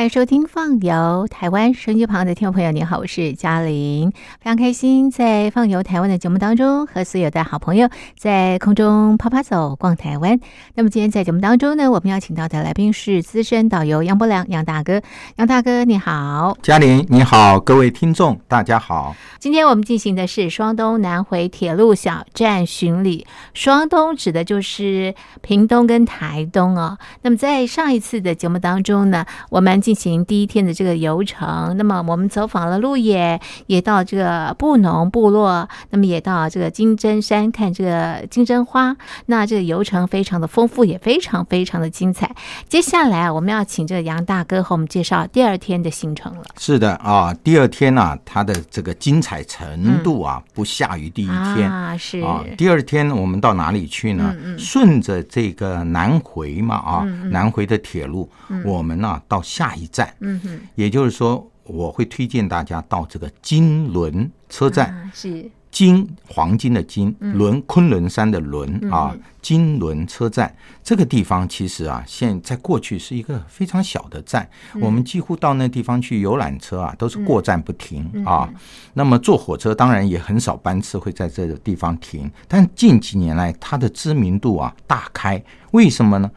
欢迎收听《放游台湾》，收音机旁的听众朋友，您好，我是嘉玲，非常开心在《放游台湾》的节目当中和所有的好朋友在空中啪啪走逛台湾。那么今天在节目当中呢，我们邀请到的来宾是资深导游杨伯良杨大哥，杨大哥你好，嘉玲你好，各位听众大家好。今天我们进行的是双东南回铁路小站巡礼，双东指的就是屏东跟台东哦。那么在上一次的节目当中呢，我们进行第一天的这个游程，那么我们走访了鹿野，也到这个布农部落，那么也到这个金针山看这个金针花。那这个游程非常的丰富，也非常非常的精彩。接下来啊，我们要请这个杨大哥和我们介绍第二天的行程了。是的啊，第二天呢、它的这个精彩程度啊，不下于第一天。啊，是啊，第二天我们到哪里去呢？顺着这个南回嘛，啊，南回的铁路，我们呢、到下一站，嗯哼，也就是说，我会推荐大家到这个金轮车站，啊是。金黄金的金，轮昆仑山的轮啊，金轮车站。这个地方其实啊，现在过去是一个非常小的站，我们几乎到那地方去游览车啊，都是过站不停啊。那么坐火车当然也很少班次会在这个地方停，但近几年来它的知名度啊大开，为什么呢？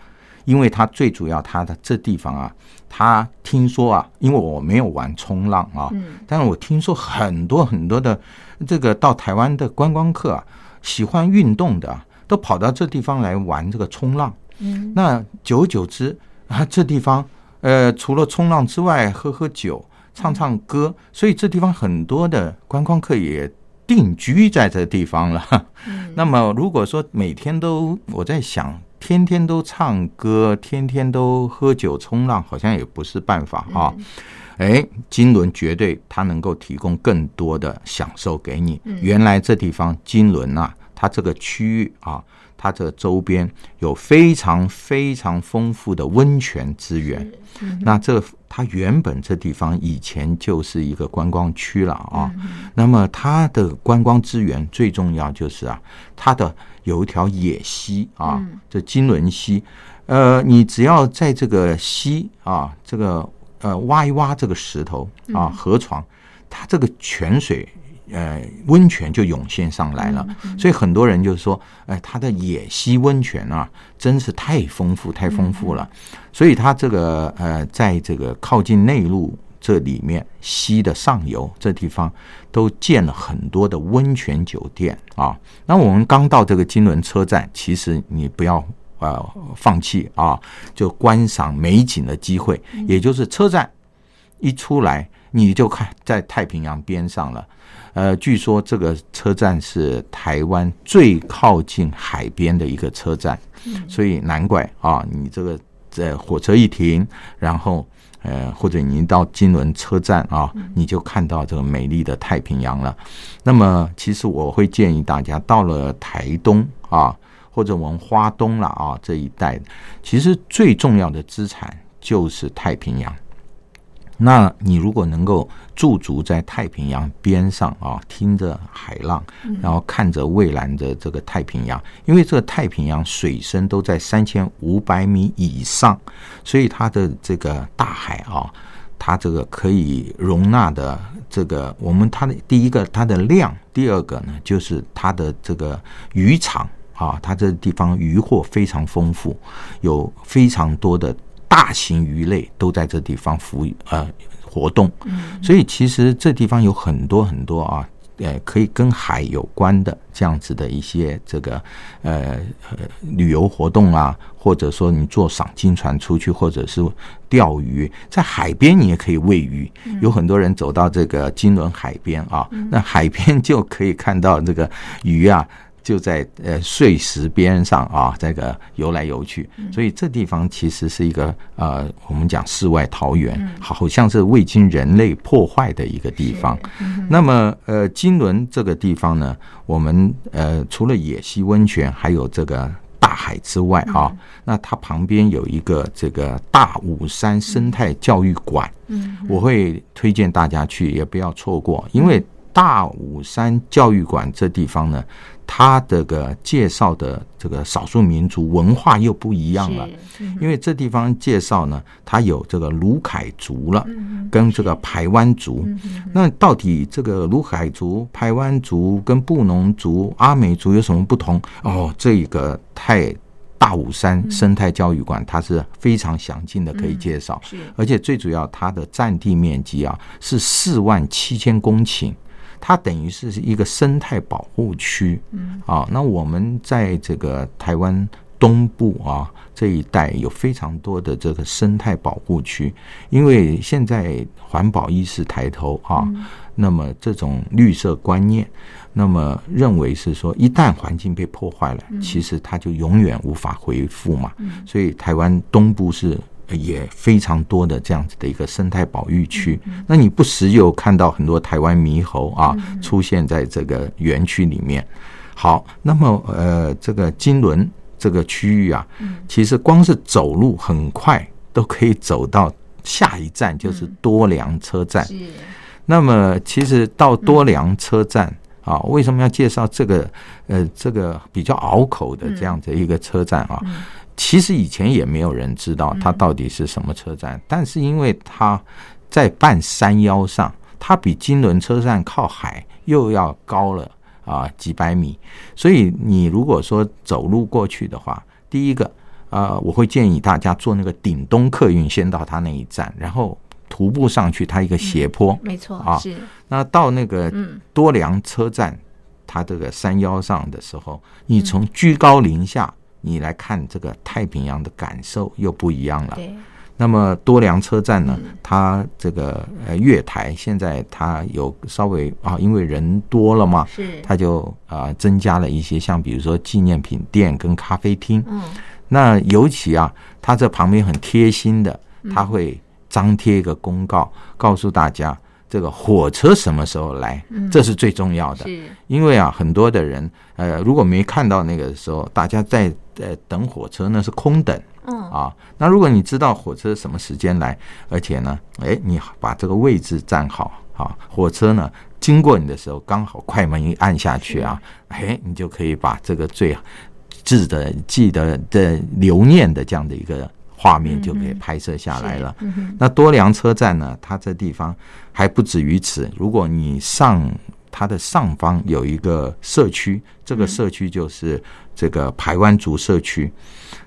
因为它最主要，它的这地方啊，它听说啊，因为我没有玩冲浪啊，但是我听说很多很多的这个到台湾的观光客啊，喜欢运动的啊，都跑到这地方来玩这个冲浪。嗯，那久而久之啊，这地方呃，除了冲浪之外，喝喝酒、唱唱歌，所以这地方很多的观光客也定居在这地方了。那么如果说每天都我在想，天天都唱歌，天天都喝酒冲浪，好像也不是办法啊。哎，金轮绝对它能够提供更多的享受给你。原来这地方金轮啊，它这个区域啊，它这周边有非常非常丰富的温泉资源。那这它原本这地方以前就是一个观光区了啊。那么它的观光资源最重要就是啊，它的有一条野溪啊，这金轮溪。呃，你只要在这个溪啊，这个呃挖一挖这个石头啊，河床，它这个泉水。呃，温泉就涌现上来了，所以很多人就是说，哎、它的野溪温泉啊，真是太丰富，太丰富了。所以它这个呃，在这个靠近内陆这里面溪的上游这地方，都建了很多的温泉酒店啊。那我们刚到这个金轮车站，其实你不要呃放弃啊，就观赏美景的机会，也就是车站一出来，你就看在太平洋边上了。呃，据说这个车站是台湾最靠近海边的一个车站，所以难怪啊，你这个在火车一停，然后呃，或者你到金轮车站啊，你就看到这个美丽的太平洋了。那么，其实我会建议大家到了台东啊，或者我们花东了啊这一带，其实最重要的资产就是太平洋。那你如果能够驻足在太平洋边上啊，听着海浪，然后看着蔚蓝的这个太平洋，因为这个太平洋水深都在三千五百米以上，所以它的这个大海啊，它这个可以容纳的这个我们它的第一个它的量，第二个呢就是它的这个渔场啊，它这地方渔获非常丰富，有非常多的。大型鱼类都在这地方服呃活动，所以其实这地方有很多很多啊，呃，可以跟海有关的这样子的一些这个呃呃旅游活动啊，或者说你坐赏金船出去，或者是钓鱼，在海边你也可以喂鱼。有很多人走到这个金轮海边啊，那海边就可以看到这个鱼啊。就在呃碎石边上啊，这个游来游去，所以这地方其实是一个呃，我们讲世外桃源，好像是未经人类破坏的一个地方。那么呃，金轮这个地方呢，我们呃除了野溪温泉，还有这个。大海之外啊，那它旁边有一个这个大武山生态教育馆，嗯，我会推荐大家去，也不要错过，因为大武山教育馆这地方呢，它这个介绍的这个少数民族文化又不一样了。因为这地方介绍呢，它有这个卢凯族了，跟这个排湾族。那到底这个卢凯族、排湾族跟布农族、阿美族有什么不同？哦，这个太。大武山生态教育馆，它是非常详尽的，可以介绍。而且最主要，它的占地面积啊是四万七千公顷，它等于是一个生态保护区。嗯，啊，那我们在这个台湾东部啊这一带有非常多的这个生态保护区，因为现在环保意识抬头啊，那么这种绿色观念。那么认为是说，一旦环境被破坏了，其实它就永远无法恢复嘛。所以台湾东部是也非常多的这样子的一个生态保育区。那你不时有看到很多台湾猕猴啊出现在这个园区里面。好，那么呃，这个金轮这个区域啊，其实光是走路很快都可以走到下一站，就是多良车站。那么其实到多良车站。啊，为什么要介绍这个？呃，这个比较拗口的这样的一个车站啊，其实以前也没有人知道它到底是什么车站。但是因为它在半山腰上，它比金轮车站靠海又要高了啊几百米，所以你如果说走路过去的话，第一个啊，我会建议大家坐那个顶东客运先到它那一站，然后。徒步上去，它一个斜坡，没错啊。是那到那个多良车站，它这个山腰上的时候，你从居高临下，你来看这个太平洋的感受又不一样了。对。那么多良车站呢，它这个呃月台现在它有稍微啊，因为人多了嘛，是它就啊增加了一些像比如说纪念品店跟咖啡厅。嗯。那尤其啊，它这旁边很贴心的，它会。张贴一个公告，告诉大家这个火车什么时候来，这是最重要的。因为啊，很多的人呃，如果没看到那个时候，大家在呃等火车呢是空等。嗯啊，那如果你知道火车什么时间来，而且呢，哎，你把这个位置站好啊，火车呢经过你的时候，刚好快门一按下去啊，哎，你就可以把这个最记得的留念的这样的一个。画面就可以拍摄下来了。那多良车站呢？它这地方还不止于此。如果你上它的上方有一个社区，这个社区就是这个台湾族社区。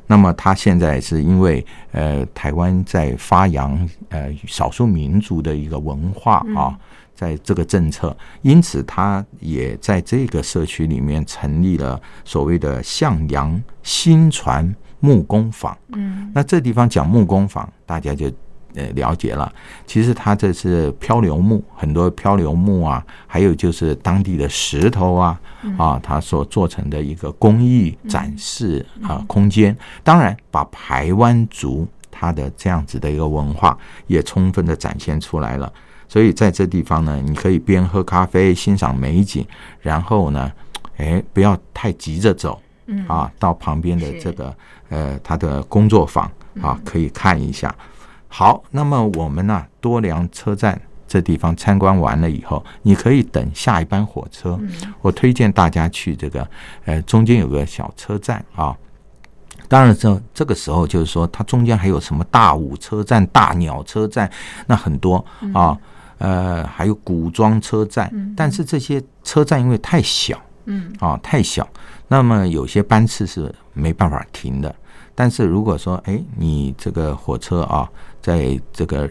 那么他现在是因为呃台湾在发扬呃少数民族的一个文化啊，在这个政策，因此他也在这个社区里面成立了所谓的向阳新传。木工坊，嗯，那这地方讲木工坊，大家就呃了解了。其实它这是漂流木，很多漂流木啊，还有就是当地的石头啊，啊，它所做成的一个工艺展示啊空间。当然，把台湾族它的这样子的一个文化也充分的展现出来了。所以在这地方呢，你可以边喝咖啡欣赏美景，然后呢，哎，不要太急着走，嗯啊，到旁边的这个。呃，他的工作坊啊，可以看一下。好，那么我们呢，多良车站这地方参观完了以后，你可以等下一班火车。我推荐大家去这个，呃，中间有个小车站啊。当然，这这个时候就是说，它中间还有什么大武车站、大鸟车站，那很多啊。呃，还有古装车站，但是这些车站因为太小，嗯啊，太小。那么有些班次是没办法停的，但是如果说，哎，你这个火车啊，在这个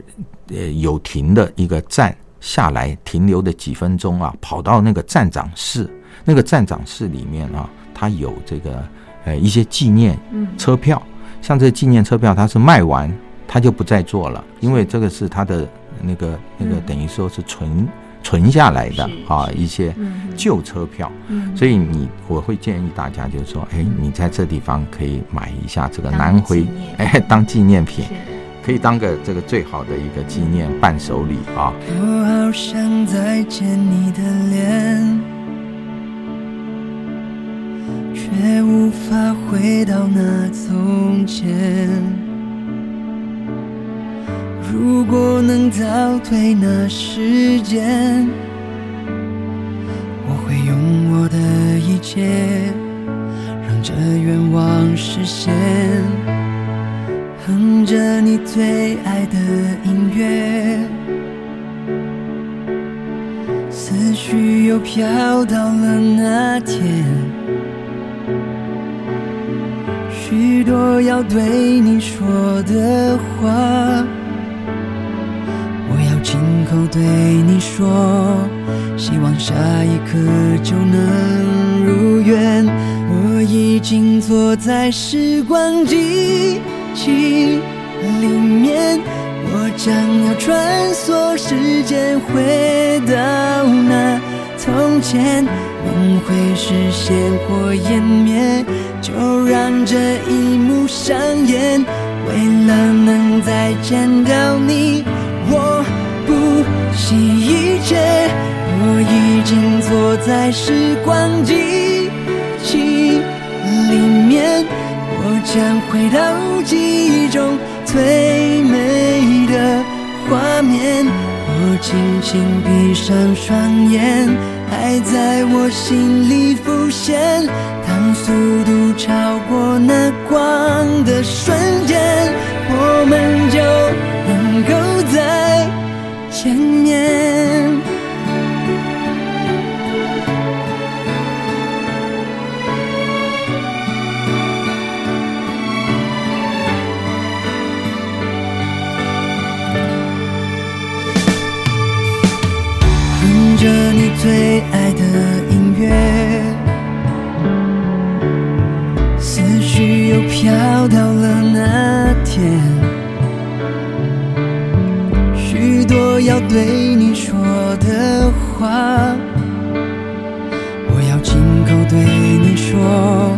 呃有停的一个站下来停留的几分钟啊，跑到那个站长室，那个站长室里面啊，它有这个呃一些纪念车票，像这纪念车票，它是卖完，它就不再做了，因为这个是它的那个那个等于说是存。存下来的啊一些旧车票，所以你我会建议大家就是说，哎，你在这地方可以买一下这个南回，哎，当纪念品，可以当个这个最好的一个纪念伴手礼啊。我好想再见你的脸却无法回到那从前。如果能倒退那时间我会用我的一切让这愿望实现。哼着你最爱的音乐，思绪又飘到了那天，许多要对你说的话。我要亲口对你说，希望下一刻就能如愿。我已经坐在时光机器里面，我将要穿梭时间，回到那从前。梦会实现或湮灭，就让这一幕上演。为了能再见到你，我。不惜一切，我已经坐在时光机器，想回到记忆中最美的画面。我轻轻闭上双眼，爱在我心里浮现。当速度超过那话，我要亲口对你说，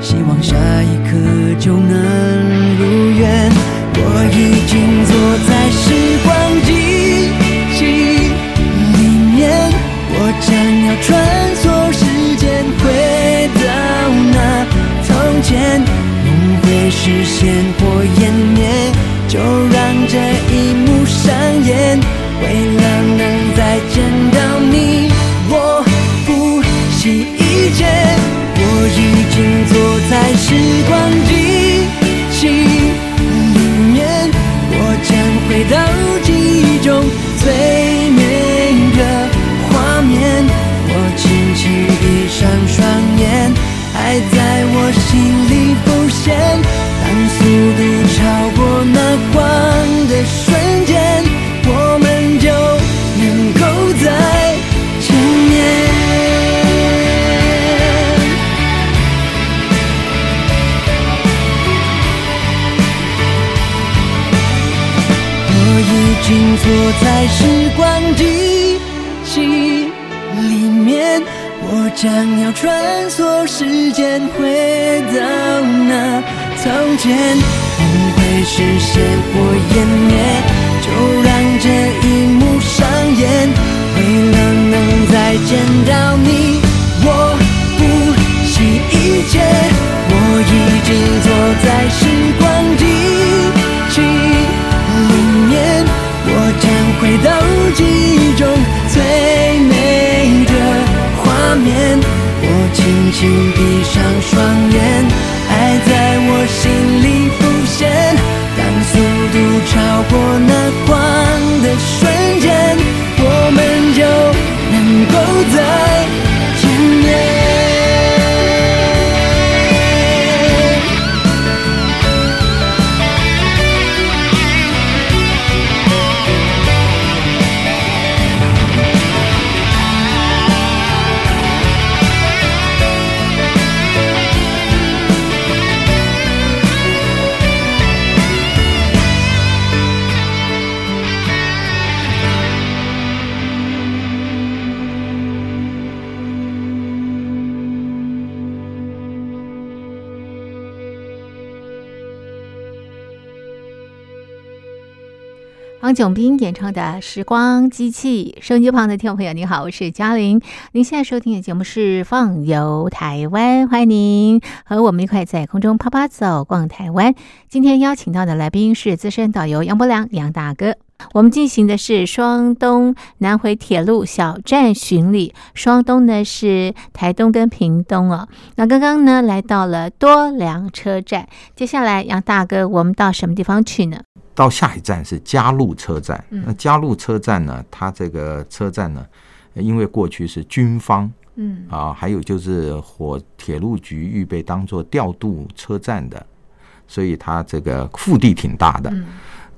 希望下一刻就能如愿。我已经坐在时光机器里面，我将要穿梭时间，回到那从前，梦会实现坐在时光机器里面，我将要穿梭时间，回到那从前。不会实现或湮灭，就让这一幕上演。为了能再见到你，我不惜一切。我已经坐在时光机回到记忆中最美的画面。我轻轻闭上双眼，爱在我心里浮现。当速度超过那光黄炯斌演唱的《时光机器》，收音机旁的听众朋友，你好，我是嘉玲。您现在收听的节目是《放游台湾》，欢迎您和我们一块在空中啪啪走，逛台湾。今天邀请到的来宾是资深导游杨伯良，杨大哥。我们进行的是双东南回铁路小站巡礼，双东呢是台东跟屏东哦。那刚刚呢来到了多良车站，接下来杨大哥，我们到什么地方去呢？到下一站是嘉路车站。嗯那嘉路车站呢，它这个车站呢，因为过去是军方嗯啊，还有就是火铁路局预备当做调度车站的，所以它这个腹地挺大的。嗯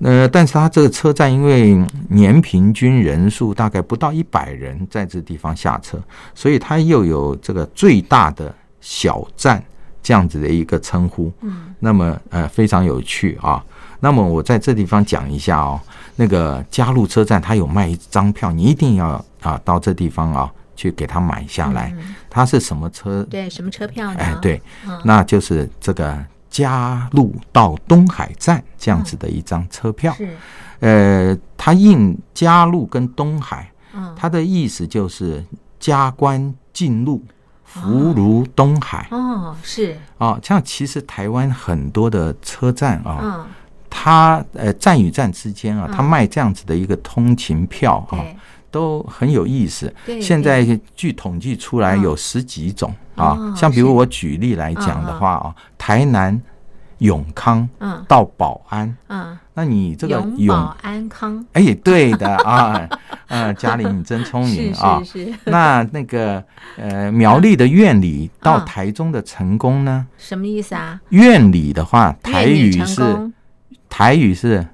呃，但是它这个车站因为年平均人数大概不到一百人在这地方下车，所以它又有这个最大的小站这样子的一个称呼。嗯，那么呃非常有趣啊。那么我在这地方讲一下哦，那个嘉路车站它有卖一张票，你一定要啊到这地方啊去给它买下来。它是什么车？嗯对，什么车票呢？哎，对，嗯那就是这个嘉路到东海站这样子的一张车票。是，呃，它印嘉路跟东海，嗯，它的意思就是加官进路，福如东海哦，是，啊。像其实台湾很多的车站啊，嗯，它呃站与站之间啊，他卖这样子的一个通勤票啊，都很有意思。对现在据统计出来有十几种啊哦，像比如我举例来讲的话啊，台南永康嗯到保安，嗯，那你这个永安康，哎，对的啊，呃，嘉玲你真聪明啊。是是，那那个呃，苗栗的院里到嗯。台中的成功呢？什么意思啊？院里的话，台语是功台语是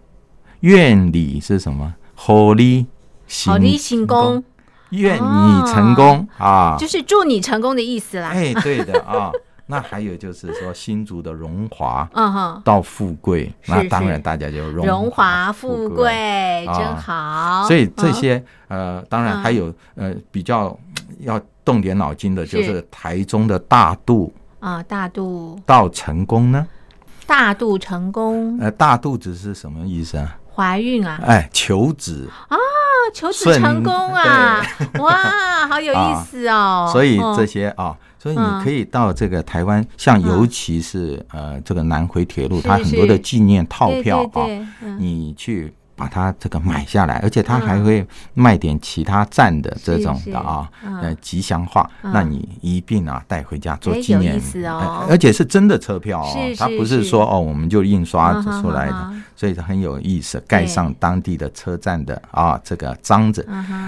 愿你是什么？好利行好利行功，愿你成功啊！就是祝你成功的意思啦。哎，对的啊。那还有就是说新竹的荣华嗯哼，到富贵，那当然大家就荣荣华富富贵啊真好。所以这嗯些呃，当然还有呃比较要动点脑筋的，就是是台中的大肚啊，大肚到成功呢。大肚成功，呃，大肚子是什么意思啊？怀孕啊，哎，求子，啊，求子成功啊！哇，好有意思哦。所以嗯。这些啊，所以嗯。你可以到这个台湾，像尤其是呃这个南回铁路，是它很多的纪念套票啊，你去把它这个买下来，而且它还会卖点其他站的这种的啊，吉祥话，嗯。那你一并啊带回家做哎纪念。而且是真的车票哦，它不是说哦我们就印刷出来的所以很有意思，盖上当地的车站的啊这个章子，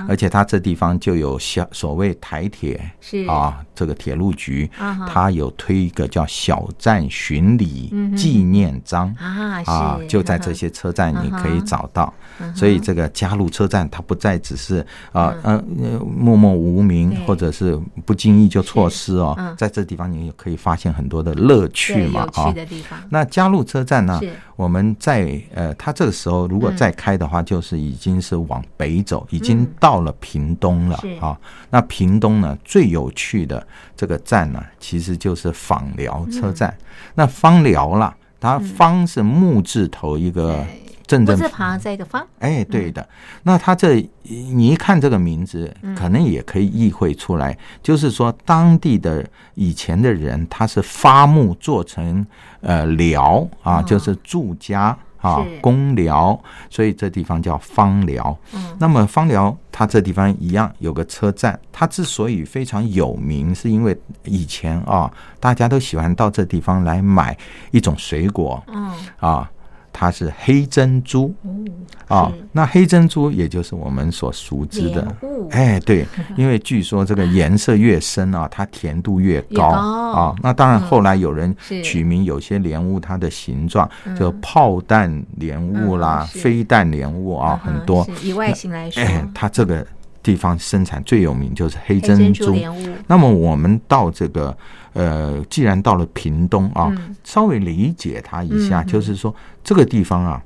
而且它这地方就有小所谓台铁是。啊，这个铁路局嗯哼，它有推一个叫小站巡礼纪念章。啊就在这些车站你可以找到，所以这个加入车站它不再只是啊呃呃默默无名或者是不经意就错失哦嗯，在这地方你也可以发现很多的乐趣嘛啊。那加入车站呢？我们在呃，它这个时候如果再开的话，就是已经是往北走，已经到了屏东了啊。那屏东呢，最有趣的这个站呢，其实就是访寮车站。那枋寮啦，它方是木字头一个对正正字旁在一个方，哎，对的。那它这你一看这个名字，嗯可能也可以意会出来，就是说当地的以前的人，他是发木做成呃寮啊，哦就是住家啊是，公寮，所以这地方叫芳寮。嗯那么芳寮它这地方一样有个车站，它之所以非常有名，是因为以前啊，大家都喜欢到这地方来买一种水果嗯啊。它是黑珍珠。哦啊是，那黑珍珠也就是我们所熟知的哎，对，因为据说这个颜色越深啊，它甜度越越高。高啊。那当然，后来有人取名有些莲雾它的形状，就炮弹莲雾啦、飞弹莲雾啊，很多。以外形来说，哎，它这个地方生产最有名就是黑黑珍珍珠。那么我们到这个呃，既然到了屏东啊，嗯稍微理解他一下，嗯就是说这个地方啊，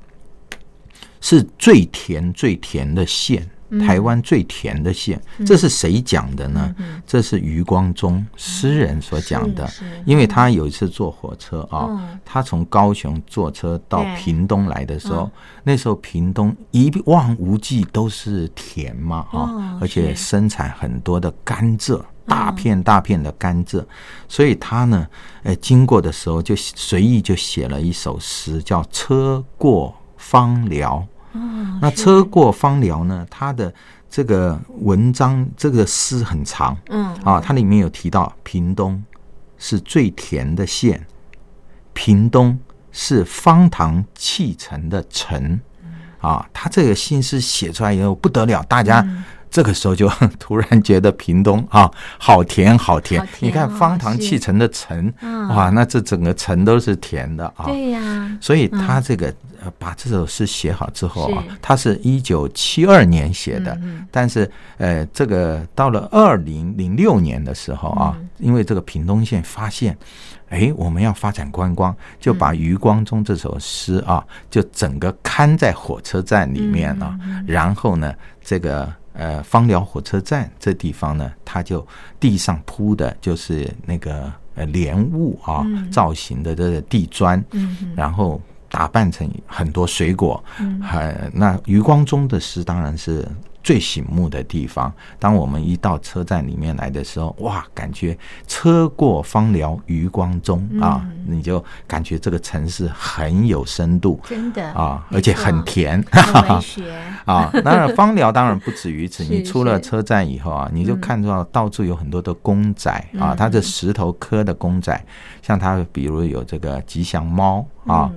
是最甜最甜的县。台湾最甜的县，这是谁讲的呢？这是余光中诗人所讲的。因为他有一次坐火车啊嗯，他从高雄坐车到屏东来的时候嗯，那时候屏东一望无际都是田嘛哦啊，而且生产很多的甘蔗。大片大片的甘蔗，所以他呢，呃，经过的时候就随意就写了一首诗，叫《车过芳寮》。哦，那车过芳寮呢，它的这个文章这个诗很长。嗯。啊，它里面有提到屏东是最甜的县，屏东是方糖砌成的城。啊，他这个新诗写出来以后不得了，大家。嗯这个时候就 突然觉得屏东啊，好甜好甜！好甜你看哦方糖是。砌成的城，嗯。哇，那这整个城都是甜的啊。对呀，所以他这个、呃把这首诗写好之后啊，他是一九七二年写的，嗯但是呃，这个到了二零零六年的时候啊，嗯。因为这个屏东县发现，哎，我们要发展观光，就嗯。把余光中这首诗啊，就整个刊在火车站里面啊，嗯。然后呢，这个。呃，芳寮火车站这地方呢，它就地上铺的就是那个呃莲雾啊、嗯。造型的这个地砖，然后打扮成很多水果，嗯。呃，那余光中的诗当然是最醒目的地方。当我们一到车站里面来的时候，哇，感觉车过芳寮余光中啊，嗯你就感觉这个城市很有深度真的啊，而且很甜。很文 学，啊，当然芳寮当然不止于此。你出了车站以后啊，你就看到到处有很多的公仔啊嗯，它的石头刻的公仔，像它比如有这个吉祥猫啊，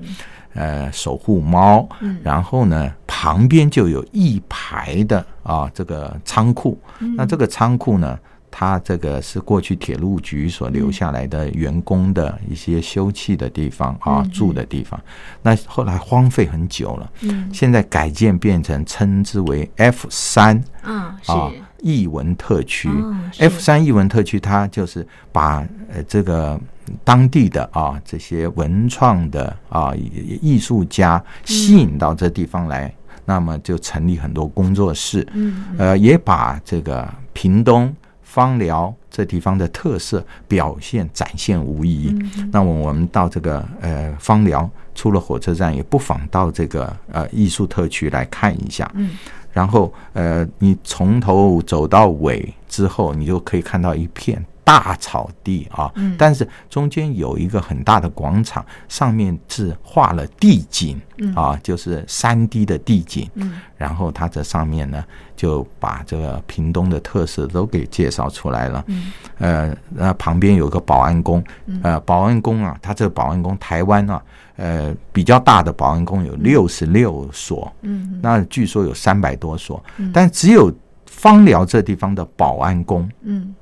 呃，守护猫，嗯然后呢，旁边就有一排的啊这个仓库。嗯那这个仓库呢，它这个是过去铁路局所留下来的员工的一些休憩的地方啊，嗯住的地方。那后来荒废很久了，嗯现在改建变成称之为 F 三嗯啊艺文特区。哦 F 三艺文特区，它就是把呃这个当地的啊这些文创的啊艺艺术家吸引到这地方来，那么就成立很多工作室，嗯呃，也把这个屏东芳寮这地方的特色表现展现无遗。嗯那么我们到这个呃芳寮，出了火车站，也不妨到这个呃艺术特区来看一下。嗯。然后呃，你从头走到尾之后，你就可以看到一片大草地啊，嗯。但是中间有一个很大的广场，上面是画了地景啊，就是三 D 的地景。嗯。然后它这上面呢，就把这个屏东的特色都给介绍出来了。嗯。呃，那旁边有个保安宫，呃，保安宫啊，它这个保安宫，台湾啊，呃，比较大的保安宫有六十六所，嗯那据说有三百多所，但只有芳寮这地方的保安宫，嗯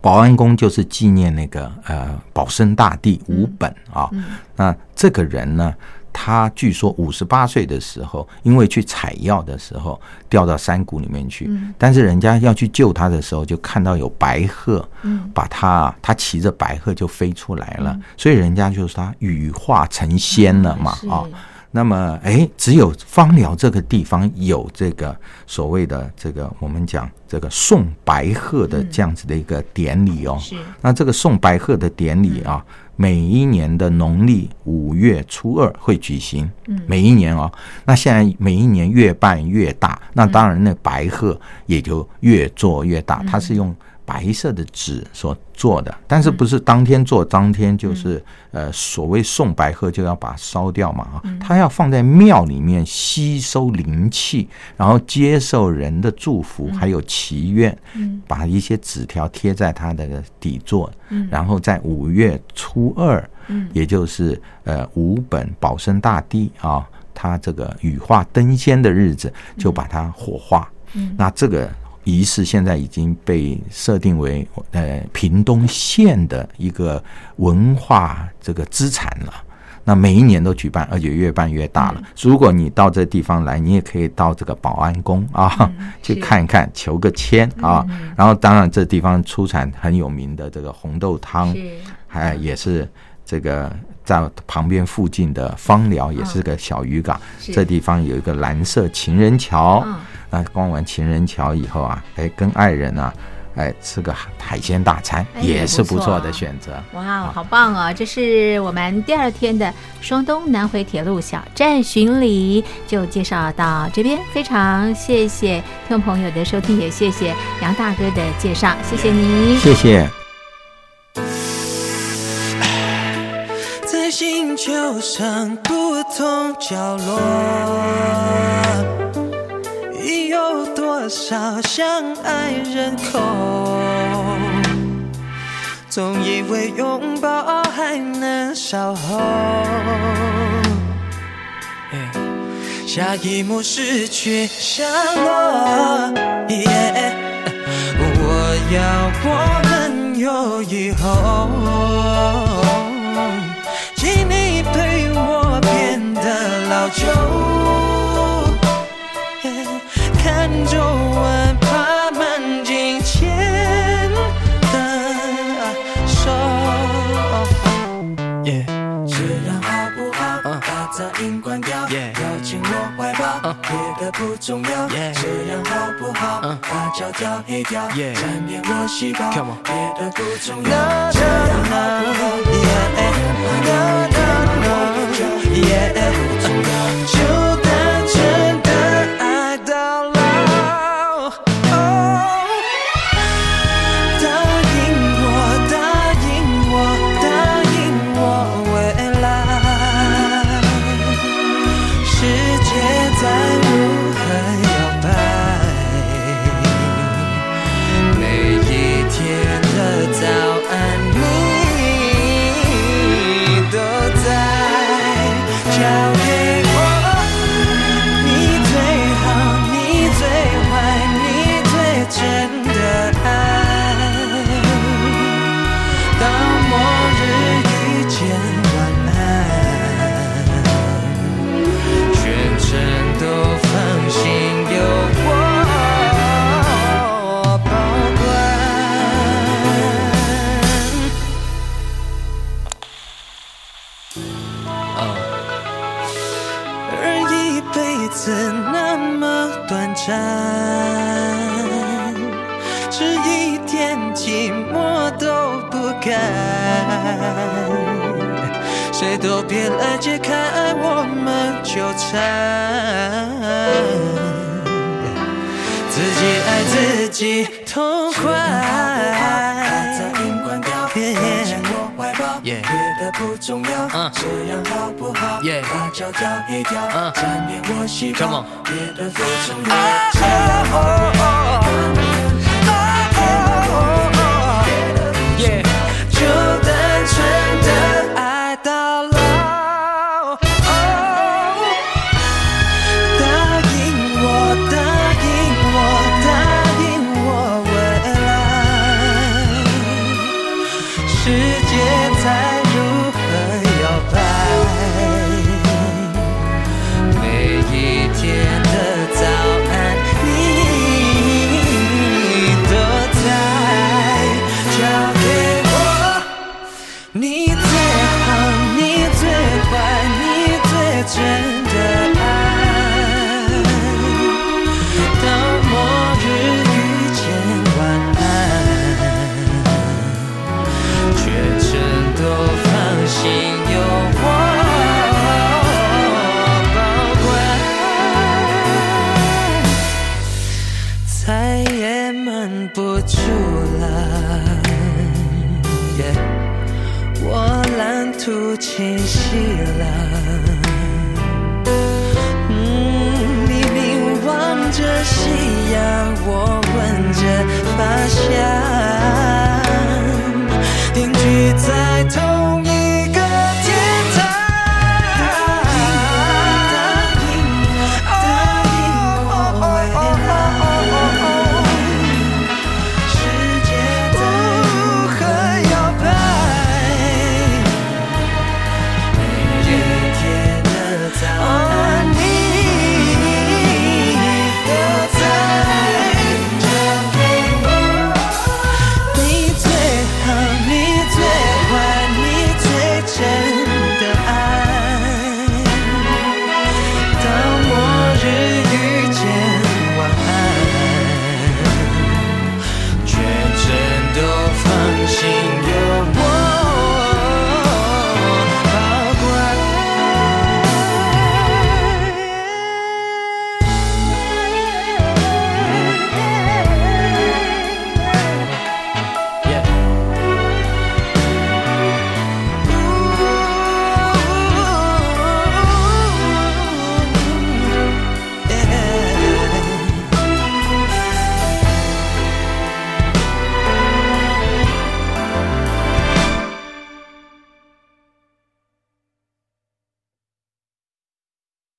保安宫就是纪念那个呃保生大帝吴本啊。嗯。那这个人呢，他据说五十八岁的时候，因为去采药的时候掉到山谷里面去，嗯。但是人家要去救他的时候，就看到有白鹤，嗯。把他他骑着白鹤就飞出来了，所以人家就说他羽化成仙了嘛是。啊。那么，哎，只有芳寮这个地方有这个所谓的这个我们讲这个送白鹤的这样子的一个典礼哦。是那这个送白鹤的典礼啊，每一年的农历五月初二会举行。嗯每一年哦，那现在每一年越办越大，那当然那白鹤也就越做越大。它是用白色的纸所做的，但是不是当天做当天就是呃所谓送白鹤就要把它烧掉嘛啊，它要放在庙里面吸收灵气，然后接受人的祝福，还有祈愿，嗯。把一些纸条贴在它的底座，嗯。然后在五月初二，嗯。也就是呃五本保生大帝啊，他这个羽化登仙的日子，就把它火化。嗯。那这个仪式现在已经被设定为呃屏东县的一个文化这个资产了。那每一年都举办，而且越办越大嗯了。如果你到这地方来，你也可以到这个保安宫啊、去看一看，求个签啊。然后，当然这地方出产很有名的这个红豆汤，是还也是这个在旁边附近的芳寮，也是个小渔港。是这地方有一个蓝色情人桥，嗯那逛完情人桥以后啊，哎，跟爱人啊，哎，吃个海鲜大餐哎也是不错的选择。哇，好棒哦！这是我们第二天的双东南回铁路小站巡礼，就介绍到这边。非常谢谢听众朋友的收听，也谢谢杨大哥的介绍，谢谢你。谢谢。在星。球上不同角落，已有多少相爱人口？总以为拥抱还能稍后，下一幕失去下落。我要我们有以后。请你陪我变得老旧看皱纹爬满镜前的手，这样好不好？把噪音关掉，要进我怀抱，别的不重要。这样好不好？把焦调黑掉，沾点我细胞，别的不重要。这样好不好？就单谁都别来解开我们纠缠，自己爱自己痛快。把噪音关掉，我怀抱，别的不重要，这样好不好？把脚调黑掉，沾点我细胞，别的。不重要，